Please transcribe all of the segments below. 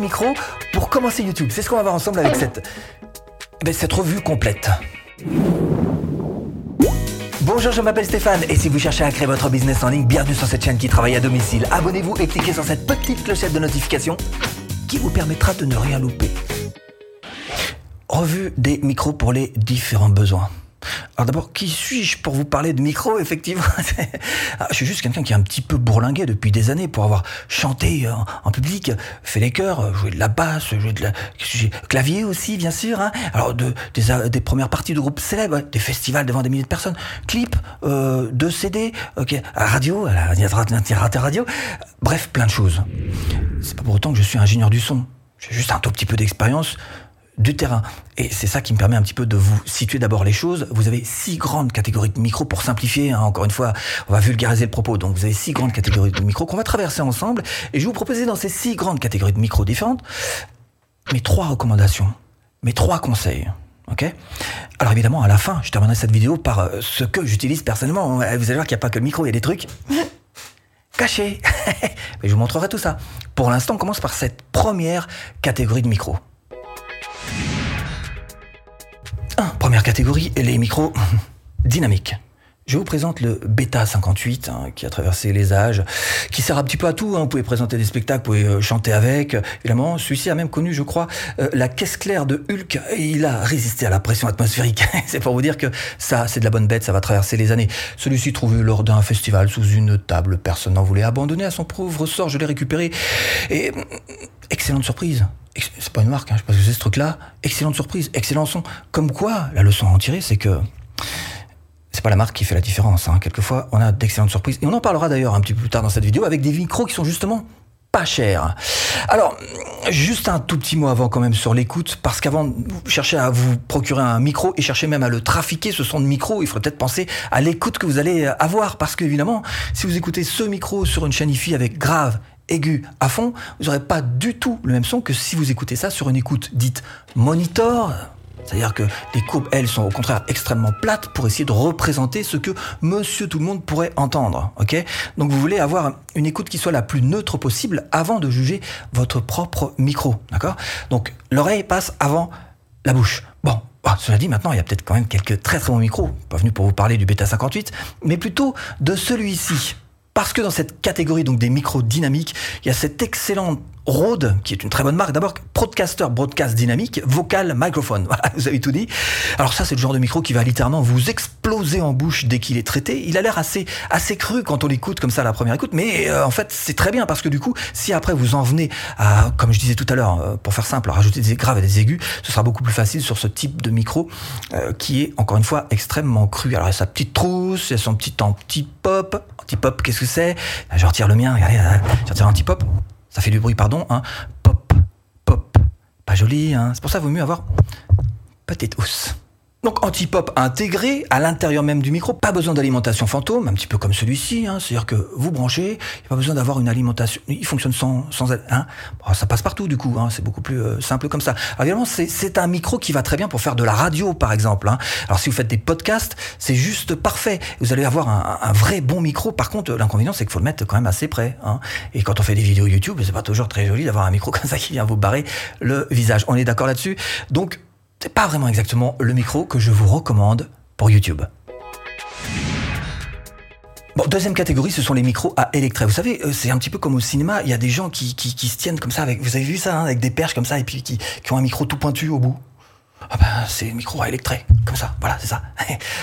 micro pour commencer YouTube C'est ce qu'on va voir ensemble avec cette, ben, cette revue complète. Bonjour, je m'appelle Stéphane et si vous cherchez à créer votre business en ligne, bienvenue sur cette chaîne qui travaille à domicile. Abonnez-vous et cliquez sur cette petite clochette de notification qui vous permettra de ne rien louper. Revue des micros pour les différents besoins. Alors d'abord, qui suis-je pour vous parler de micro, effectivement ah, Je suis juste quelqu'un qui est un petit peu bourlingué depuis des années pour avoir chanté en, public, fait les chœurs, joué de la basse, joué de la clavier aussi, bien sûr. Hein. Alors de, des, premières parties de groupes célèbres, des festivals devant des milliers de personnes, clips, euh, CD, à radio, à la radio, bref, plein de choses. C'est pas pour autant que je suis ingénieur du son. J'ai juste un tout petit peu d'expérience du terrain. Et c'est ça qui me permet un petit peu de vous situer d'abord les choses. Vous avez six grandes catégories de micros pour simplifier. Hein. encore une fois, on va vulgariser le propos. Donc vous avez six grandes catégories de micros qu'on va traverser ensemble. Et je vais vous proposer dans ces six grandes catégories de micros différentes mes trois recommandations, mes trois conseils. Ok? Alors évidemment, à la fin, je terminerai cette vidéo par euh, ce que j'utilise personnellement. Vous allez voir qu'il n'y a pas que le micro, il y a des trucs cachés. Mais je vous montrerai tout ça. Pour l'instant, on commence par cette première catégorie de micros. Première catégorie, les micros dynamiques. Je vous présente le Beta 58 hein, qui a traversé les âges, qui sert un petit peu à tout. Hein. Vous pouvez présenter des spectacles, vous pouvez euh, chanter avec. Évidemment, celui-ci a même connu, je crois, euh, la caisse claire de Hulk. Et il a résisté à la pression atmosphérique. c'est pour vous dire que ça, c'est de la bonne bête, ça va traverser les années. Celui-ci trouvé lors d'un festival sous une table. Personne n'en voulait abandonner à son pauvre sort. Je l'ai récupéré. Et excellente surprise c'est pas une marque, hein, je sais pas que c'est ce truc-là. Excellente surprise, excellent son. Comme quoi, la leçon à en tirer, c'est que c'est pas la marque qui fait la différence. Hein. Quelquefois, on a d'excellentes surprises. Et on en parlera d'ailleurs un petit peu plus tard dans cette vidéo avec des micros qui sont justement pas chers. Alors, juste un tout petit mot avant quand même sur l'écoute, parce qu'avant de chercher à vous procurer un micro et chercher même à le trafiquer, ce son de micro, il faudrait peut-être penser à l'écoute que vous allez avoir, parce qu'évidemment, si vous écoutez ce micro sur une chaîne IFI avec grave aigu à fond, vous n'aurez pas du tout le même son que si vous écoutez ça sur une écoute dite monitor. C'est-à-dire que les courbes, elles, sont au contraire extrêmement plates pour essayer de représenter ce que monsieur tout le monde pourrait entendre. Ok? Donc vous voulez avoir une écoute qui soit la plus neutre possible avant de juger votre propre micro. D'accord? Donc l'oreille passe avant la bouche. Bon, bah, cela dit, maintenant, il y a peut-être quand même quelques très très bons micros. Pas venu pour vous parler du Beta 58, mais plutôt de celui-ci. Parce que dans cette catégorie donc des micros dynamiques, il y a cette excellente Rode, qui est une très bonne marque. D'abord, Broadcaster Broadcast Dynamique, vocal microphone. Voilà, vous avez tout dit. Alors ça, c'est le genre de micro qui va littéralement vous exploser en bouche dès qu'il est traité. Il a l'air assez, assez cru quand on l'écoute comme ça à la première écoute, mais euh, en fait, c'est très bien parce que du coup, si après vous en venez à, comme je disais tout à l'heure, euh, pour faire simple, rajouter des graves et des aigus, ce sera beaucoup plus facile sur ce type de micro euh, qui est, encore une fois, extrêmement cru. Alors, il a sa petite trousse, il a son petit anti-pop. Anti-pop, qu'est-ce que c'est? Je retire le mien, regardez, je retire l'anti-pop ça fait du bruit, pardon, hein. pop, pop, pas joli, hein. c'est pour ça qu'il vaut mieux avoir petite housse. Donc anti-pop intégré à l'intérieur même du micro, pas besoin d'alimentation fantôme, un petit peu comme celui-ci, hein, c'est-à-dire que vous branchez, il n'y a pas besoin d'avoir une alimentation, il fonctionne sans, sans hein. ça passe partout du coup, hein, c'est beaucoup plus euh, simple comme ça. Alors évidemment, c'est un micro qui va très bien pour faire de la radio par exemple. Hein. Alors si vous faites des podcasts, c'est juste parfait. Vous allez avoir un, vrai bon micro. Par contre, l'inconvénient c'est qu'il faut le mettre quand même assez près. Et quand on fait des vidéos YouTube, c'est pas toujours très joli d'avoir un micro comme ça qui vient vous barrer le visage. On est d'accord là-dessus. Donc c'est pas vraiment exactement le micro que je vous recommande pour YouTube. Bon, deuxième catégorie, ce sont les micros à électret. Vous savez, euh, c'est un petit peu comme au cinéma, il y a des gens qui, se tiennent comme ça, avec, vous avez vu ça, hein, avec des perches comme ça, et puis qui ont un micro tout pointu au bout. Ah ben, c'est micro à électret, comme ça, voilà, c'est ça.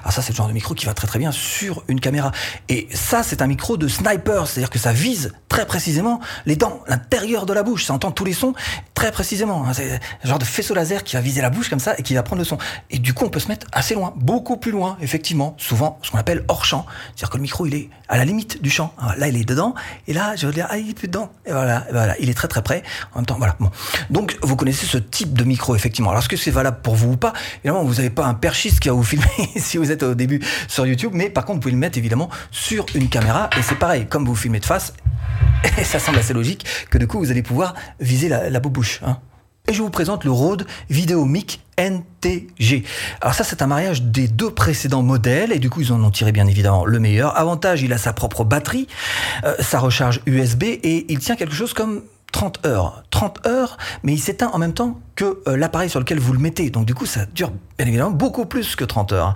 Alors ça, c'est le genre de micro qui va très très bien sur une caméra. Et ça, c'est un micro de sniper, c'est-à-dire que ça vise très précisément les dents, l'intérieur de la bouche, ça entend tous les sons très précisément. Hein. C'est un genre de faisceau laser qui va viser la bouche comme ça et qui va prendre le son. Et du coup, on peut se mettre assez loin, beaucoup plus loin, effectivement, souvent ce qu'on appelle hors champ. C'est-à-dire que le micro, il est à la limite du champ. Là, il est dedans, et là, je veux dire, ah, il est plus dedans. Et voilà, voilà, il est très très près. En même temps, voilà. Bon. Donc, vous connaissez ce type de micro, effectivement. Alors, est-ce que c'est valable pour vous ou pas Évidemment, vous n'avez pas un perchiste qui va vous filmer si vous êtes au début sur YouTube, mais par contre, vous pouvez le mettre évidemment sur une caméra, et c'est pareil, comme vous filmez de face, ça semble assez logique que du coup, vous allez pouvoir viser la, la. Hein. Et je vous présente le Rode Videomic NTG. Alors ça, c'est un mariage des deux précédents modèles, et du coup, ils en ont tiré bien évidemment le meilleur. Avantage, il a sa propre batterie, euh, sa recharge USB, et il tient quelque chose comme 30 heures. 30 heures, mais il s'éteint en même temps que euh, l'appareil sur lequel vous le mettez. Donc du coup, ça dure bien évidemment beaucoup plus que 30 heures.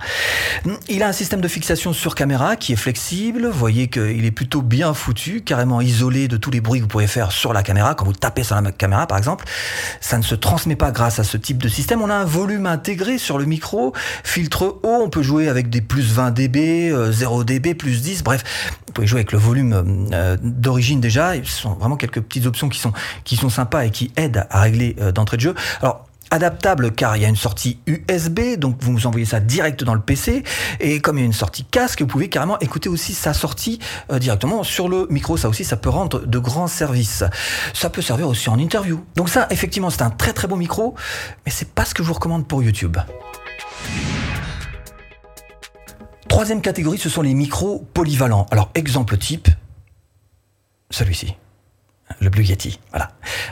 Il a un système de fixation sur caméra qui est flexible. Vous voyez qu'il est plutôt bien foutu, carrément isolé de tous les bruits que vous pouvez faire sur la caméra. Quand vous tapez sur la caméra, par exemple, ça ne se transmet pas grâce à ce type de système. On a un volume intégré sur le micro, filtre haut. On peut jouer avec des plus 20 dB, 0 dB, plus 10. Bref, vous pouvez jouer avec le volume euh, d'origine déjà. Ce sont vraiment quelques petites options qui sont qui sont sympas et qui aident à régler euh, d'entrée de jeu. Alors, adaptable car il y a une sortie USB, donc vous vous envoyez ça direct dans le PC, et comme il y a une sortie casque, vous pouvez carrément écouter aussi sa sortie euh, directement sur le micro, ça aussi ça peut rendre de grands services. Ça peut servir aussi en interview. Donc ça, effectivement, c'est un très très beau micro, mais c'est pas ce que je vous recommande pour YouTube. Troisième catégorie, ce sont les micros polyvalents. Alors, exemple type, celui-ci le Blue Yeti. Voilà.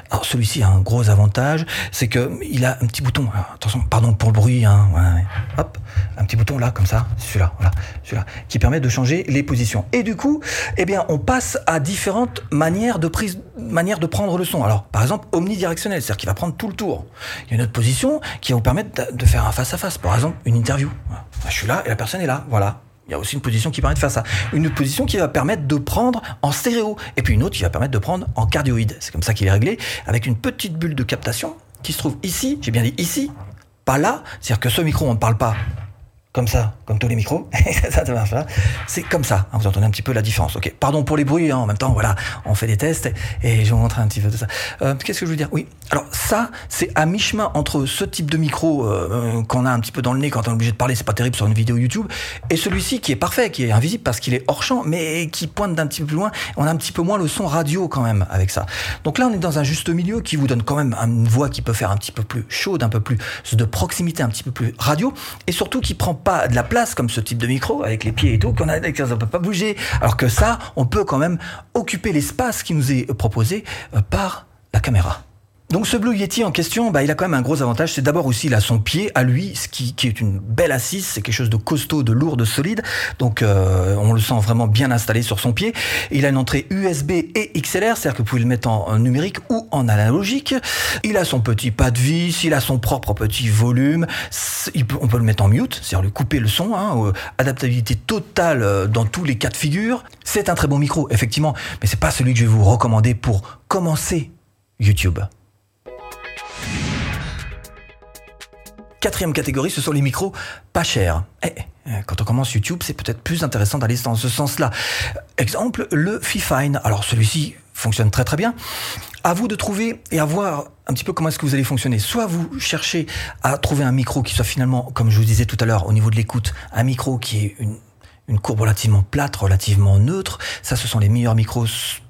Alors celui-ci a un gros avantage, c'est que il a un petit bouton. attention, pardon pour le bruit. Hein, hop, un petit bouton là, comme ça, celui-là, celui-là, qui permet de changer les positions. Et du coup, eh bien, on passe à différentes manières de prise, manières de prendre le son. Alors, par exemple, omnidirectionnel, c'est-à-dire qu'il va prendre tout le tour. Il y a une autre position qui va vous permettre de faire un face à face. Par exemple, une interview. Je suis là et la personne est là. Voilà. Il y a aussi une position qui permet de faire ça. Une position qui va permettre de prendre en stéréo. Et puis une autre qui va permettre de prendre en cardioïde. C'est comme ça qu'il est réglé, avec une petite bulle de captation qui se trouve ici. J'ai bien dit ici, pas là. C'est-à-dire que ce micro, on ne parle pas comme ça, comme tous les micros. c'est comme ça. Hein, vous entendez un petit peu la différence. Ok. Pardon pour les bruits. Hein, en même temps, voilà, on fait des tests et je vous montrer un petit peu de ça. Euh, Qu'est-ce que je veux dire? Oui. Alors ça, c'est à mi-chemin entre ce type de micro euh, qu'on a un petit peu dans le nez quand on est obligé de parler. C'est pas terrible sur une vidéo YouTube. Et celui-ci qui est parfait, qui est invisible parce qu'il est hors champ, mais qui pointe d'un petit peu plus loin. On a un petit peu moins le son radio quand même avec ça. Donc là, on est dans un juste milieu qui vous donne quand même une voix qui peut faire un petit peu plus chaude, un peu plus de proximité, un petit peu plus radio, et surtout qui prend pas de la place comme ce type de micro avec les pieds et tout qu'on a on ne peut pas bouger alors que ça on peut quand même occuper l'espace qui nous est proposé euh, par la caméra. Donc ce Blue Yeti en question, bah, il a quand même un gros avantage, c'est d'abord aussi il a son pied à lui, ce qui, qui est une belle assise, c'est quelque chose de costaud, de lourd, de solide, donc euh, on le sent vraiment bien installé sur son pied. Il a une entrée USB et XLR, c'est-à-dire que vous pouvez le mettre en, numérique ou en analogique. Il a son petit pas de vis, il a son propre petit volume, on peut le mettre en mute, c'est-à-dire lui couper le son, hein, adaptabilité totale euh, dans tous les cas de figure. C'est un très bon micro, effectivement, mais c'est pas celui que je vais vous recommander pour commencer YouTube. Quatrième catégorie, ce sont les micros pas chers. Eh, eh, quand on commence YouTube, c'est peut-être plus intéressant d'aller dans ce sens-là. Exemple, le Fifine. Alors celui-ci fonctionne très très bien. À vous de trouver et à voir un petit peu comment est-ce que vous allez fonctionner. Soit vous cherchez à trouver un micro qui soit finalement, comme je vous disais tout à l'heure, au niveau de l'écoute, un micro qui est une, une courbe relativement plate, relativement neutre. Ça, ce sont les meilleurs micros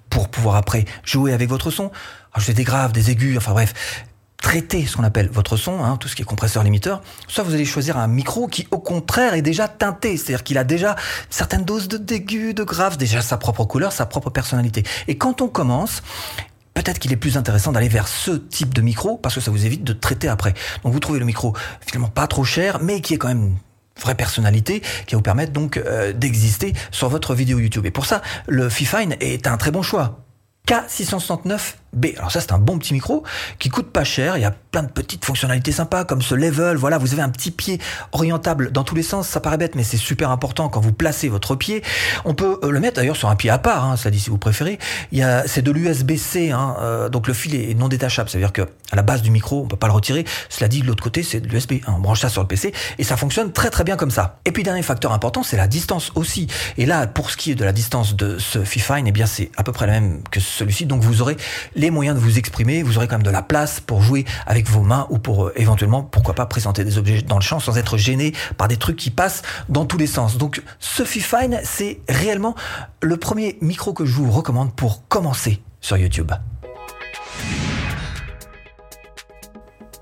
pour pouvoir après jouer avec votre son. Ajouter des graves, des aigus, enfin bref, traiter ce qu'on appelle votre son, hein, tout ce qui est compresseur limiteur, soit vous allez choisir un micro qui au contraire est déjà teinté, c'est-à-dire qu'il a déjà certaines doses de d'aigus, de graves, déjà sa propre couleur, sa propre personnalité. Et quand on commence, peut-être qu'il est plus intéressant d'aller vers ce type de micro parce que ça vous évite de traiter après. Donc vous trouvez le micro finalement pas trop cher, mais qui est quand même une vraie personnalité qui va vous permettre donc euh, d'exister sur votre vidéo YouTube. Et pour ça, le Fifine est un très bon choix. K669B. Alors ça c'est un bon petit micro qui coûte pas cher, il y a plein de petites fonctionnalités sympas comme ce level, voilà, vous avez un petit pied orientable dans tous les sens, ça paraît bête mais c'est super important quand vous placez votre pied. On peut euh, le mettre d'ailleurs sur un pied à part, hein, ça dit si vous préférez. Il y a c'est de l'USB-C hein, euh, donc le fil est non détachable, c'est-à-dire que à la base du micro, on peut pas le retirer. Cela dit de l'autre côté, c'est de l'USB, on branche ça sur le PC et ça fonctionne très très bien comme ça. Et puis dernier facteur important, c'est la distance aussi. Et là pour ce qui est de la distance de ce Fifine, eh bien c'est à peu près la même que celui-ci. Donc vous aurez les moyens de vous exprimer, vous aurez quand même de la place pour jouer avec vos mains ou pour euh, éventuellement, pourquoi pas, présenter des objets dans le champ sans être gêné par des trucs qui passent dans tous les sens. Donc ce Fifine, c'est réellement le premier micro que je vous recommande pour commencer sur YouTube.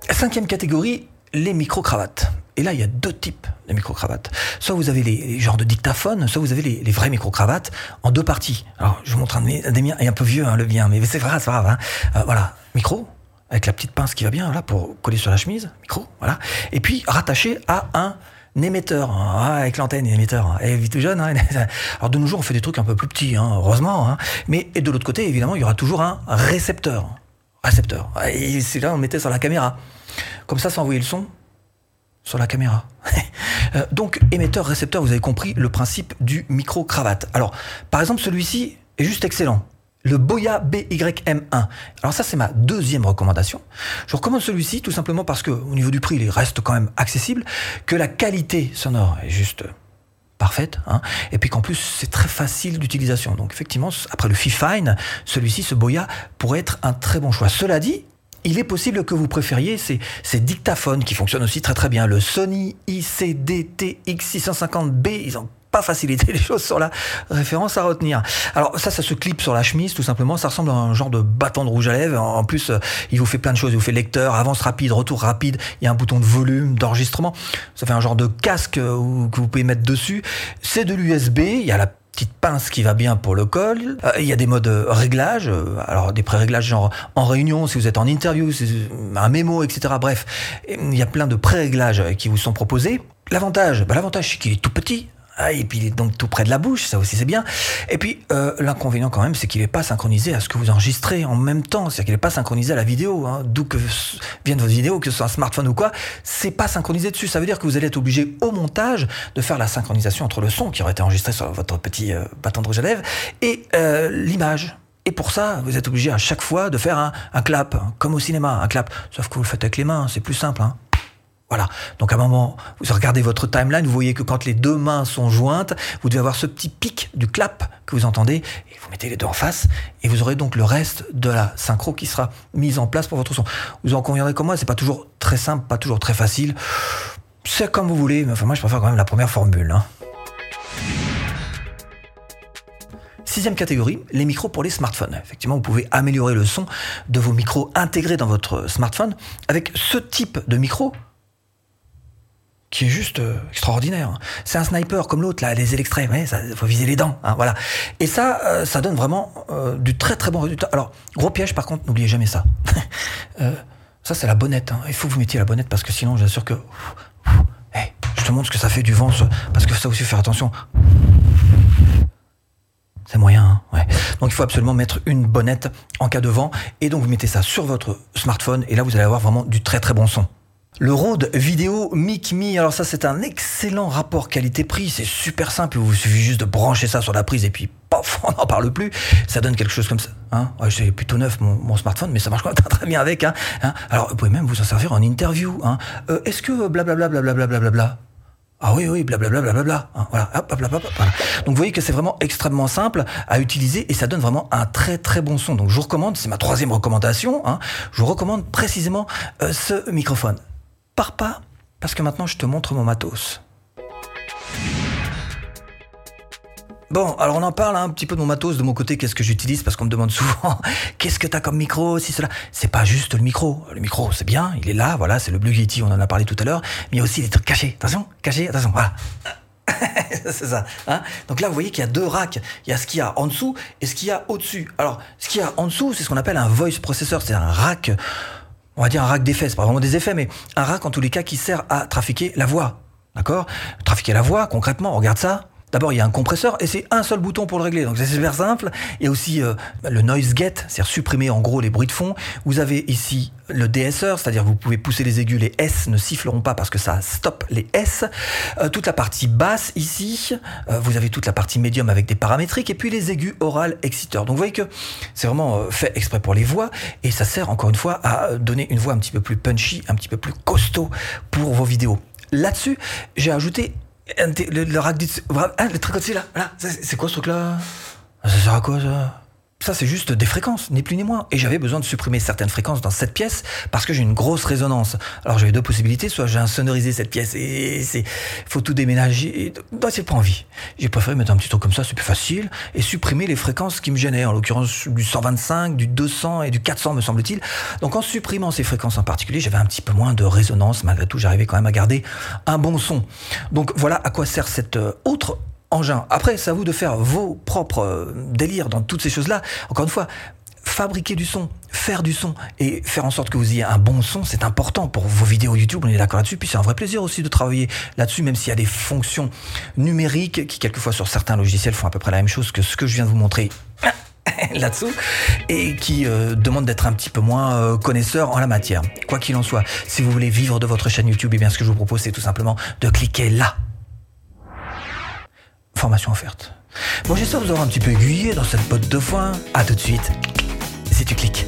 Cinquième catégorie, les micro-cravates. Et là, il y a deux types de micro-cravates. Soit vous avez les, genres de dictaphones, soit vous avez les, vrais micro-cravates en deux parties. Alors, je vous montre un, des miens, et un peu vieux, hein, le bien, mais c'est vrai, c'est grave. Hein. Euh, voilà, micro, avec la petite pince qui va bien, là, pour coller sur la chemise, micro, voilà. Et puis, rattaché à un émetteur, hein, avec l'antenne émetteur. Et vite jeune, hein. alors de nos jours, on fait des trucs un peu plus petits, hein, heureusement. Mais et de l'autre côté, évidemment, il y aura toujours un récepteur. récepteur. Et c'est là on mettait sur la caméra. Comme ça, ça envoyait le son sur la caméra. Euh, donc, émetteur, récepteur, vous avez compris le principe du micro-cravate. Alors, par exemple, celui-ci est juste excellent. Le Boya BYM1. Alors ça, c'est ma deuxième recommandation. Je recommande celui-ci tout simplement parce que, au niveau du prix, il reste quand même accessible, que la qualité sonore est juste parfaite, hein, et puis qu'en plus c'est très facile d'utilisation. Donc effectivement, après le Fifine, celui-ci, ce Boya, pourrait être un très bon choix. Cela dit, il est possible que vous préfériez ces, dictaphones qui fonctionnent aussi très très bien. Le Sony ICD-TX650B, ils ont pas facilité les choses sur la référence à retenir. Alors ça, ça se clip sur la chemise tout simplement. Ça ressemble à un genre de bâton de rouge à lèvres. En plus, euh, il vous fait plein de choses. Il vous fait lecteur, avance rapide, retour rapide. Il y a un bouton de volume, d'enregistrement. Ça fait un genre de casque euh, que vous pouvez mettre dessus. C'est de l'USB. Il y a la petite pince qui va bien pour le col. Euh, il y a des modes réglage, alors des pré-réglages genre en réunion, si vous êtes en interview, un mémo, etc. Bref, il y a plein de pré-réglages qui vous sont proposés. L'avantage, bah, l'avantage c'est qu'il est tout petit. Ah, et puis il est donc tout près de la bouche, ça aussi c'est bien. Et puis euh, l'inconvénient quand même, c'est qu'il n'est pas synchronisé à ce que vous enregistrez en même temps. C'est-à-dire qu'il n'est pas synchronisé à la vidéo. Hein. D'où que vienne votre vidéo, que ce soit un smartphone ou quoi, c'est pas synchronisé dessus. Ça veut dire que vous allez être obligé au montage de faire la synchronisation entre le son qui aurait été enregistré sur votre petit euh, bâton de rouge à lèvres et euh, l'image. Et pour ça, vous êtes obligé à chaque fois de faire un, un clap, comme au cinéma, un clap. Sauf que vous le faites avec les mains, c'est plus simple. Hein. Voilà. Donc à un moment, vous regardez votre timeline, vous voyez que quand les deux mains sont jointes, vous devez avoir ce petit pic du clap que vous entendez, et vous mettez les deux en face, et vous aurez donc le reste de la synchro qui sera mise en place pour votre son. Vous en conviendrez comme moi, c'est pas toujours très simple, pas toujours très facile. C'est comme vous voulez, mais enfin moi je préfère quand même la première formule. Hein. Sixième catégorie, les micros pour les smartphones. Effectivement, vous pouvez améliorer le son de vos micros intégrés dans votre smartphone avec ce type de micro qui est juste euh, extraordinaire. C'est un sniper comme l'autre, là, les extraits, il faut viser les dents, hein, voilà. Et ça, euh, ça donne vraiment euh, du très très bon résultat. Alors, gros piège par contre, n'oubliez jamais ça. ça, c'est la bonnette. Hein. Il faut que vous mettiez la bonnette parce que sinon, j'assure que... je te montre ce que ça fait du vent, parce que ça aussi, faire attention. C'est moyen, hein. Donc il faut absolument mettre une bonnette en cas de vent, et donc vous mettez ça sur votre smartphone, et là vous allez avoir vraiment du très très bon son. Le Rode Vidéo Mic Me, alors ça c'est un excellent rapport qualité-prix, c'est super simple, il vous suffit juste de brancher ça sur la prise et puis pof, on n'en parle plus, ça donne quelque chose comme ça. Hein ouais, c'est plutôt neuf mon, smartphone, mais ça marche quand même très bien avec. Hein, hein alors vous pouvez même vous en servir en interview. Hein. Euh, Est-ce que blablabla blablabla ah oui, oui, blablabla, blablabla. Voilà, hop. Donc vous voyez que c'est vraiment extrêmement simple à utiliser et ça donne vraiment un très très bon son. Donc je vous recommande, c'est ma troisième recommandation, je vous recommande précisément euh, ce microphone pars pas, parce que maintenant je te montre mon matos. Bon, alors on en parle hein, un petit peu de mon matos, de mon côté, qu'est-ce que j'utilise, parce qu'on me demande souvent, qu'est-ce que t'as comme micro, si cela. C'est pas juste le micro. Le micro, c'est bien, il est là, voilà, c'est le Blue Yeti, on en a parlé tout à l'heure, mais il y a aussi des trucs cachés. Attention, cachés, attention, voilà. c'est ça. Hein Donc là, vous voyez qu'il y a deux racks. Il y a ce qu'il y a en dessous et ce qu'il y a au-dessus. Alors, ce qu'il y a en dessous, c'est ce qu'on appelle un voice processor, c'est un rack on va dire un rack d'effets, c'est pas vraiment des effets, mais un rack en tous les cas qui sert à trafiquer la voix. D'accord? Trafiquer la voix, concrètement, regarde ça. D'abord, il y a un compresseur et c'est un seul bouton pour le régler. Donc c'est super simple. Il y a aussi euh, le noise get, c'est-à-dire supprimer en gros les bruits de fond. Vous avez ici le DSR, c'est-à-dire vous pouvez pousser les aigus, les S ne siffleront pas parce que ça stoppe les S. Euh, toute la partie basse ici, euh, vous avez toute la partie médium avec des paramétriques et puis les aigus oral exciteurs. Donc vous voyez que c'est vraiment fait exprès pour les voix et ça sert encore une fois à donner une voix un petit peu plus punchy, un petit peu plus costaud pour vos vidéos. Là-dessus, j'ai ajouté le, le rack Ah, le truc au-dessus là, c'est quoi ce truc là Ça sert à quoi ça? Ça, c'est juste des fréquences, ni plus ni moins. Et j'avais besoin de supprimer certaines fréquences dans cette pièce parce que j'ai une grosse résonance. Alors j'avais deux possibilités, soit j'ai insonorisé cette pièce et c'est faut tout déménager. Non, c'est pas envie. J'ai préféré mettre un petit truc comme ça, c'est plus facile, et supprimer les fréquences qui me gênaient, en l'occurrence du 125, du 200 et du 400 me semble-t-il. Donc en supprimant ces fréquences en particulier, j'avais un petit peu moins de résonance. Malgré tout, j'arrivais quand même à garder un bon son. Donc voilà à quoi sert cette euh, autre engin. Après, c'est à vous de faire vos propres euh, délires dans toutes ces choses-là. Encore une fois, fabriquer du son, faire du son et faire en sorte que vous ayez un bon son, c'est important pour vos vidéos YouTube, on est d'accord là-dessus. Puis c'est un vrai plaisir aussi de travailler là-dessus, même s'il y a des fonctions numériques qui quelquefois sur certains logiciels font à peu près la même chose que ce que je viens de vous montrer là-dessous et qui euh, demande d'être un petit peu moins euh, connaisseur en la matière. Quoi qu'il en soit, si vous voulez vivre de votre chaîne YouTube, eh bien ce que je vous propose c'est tout simplement de cliquer là. Formation offerte. Bon, j'espère vous avoir un petit peu aiguillé dans cette botte de foin. À tout de suite. Si tu cliques.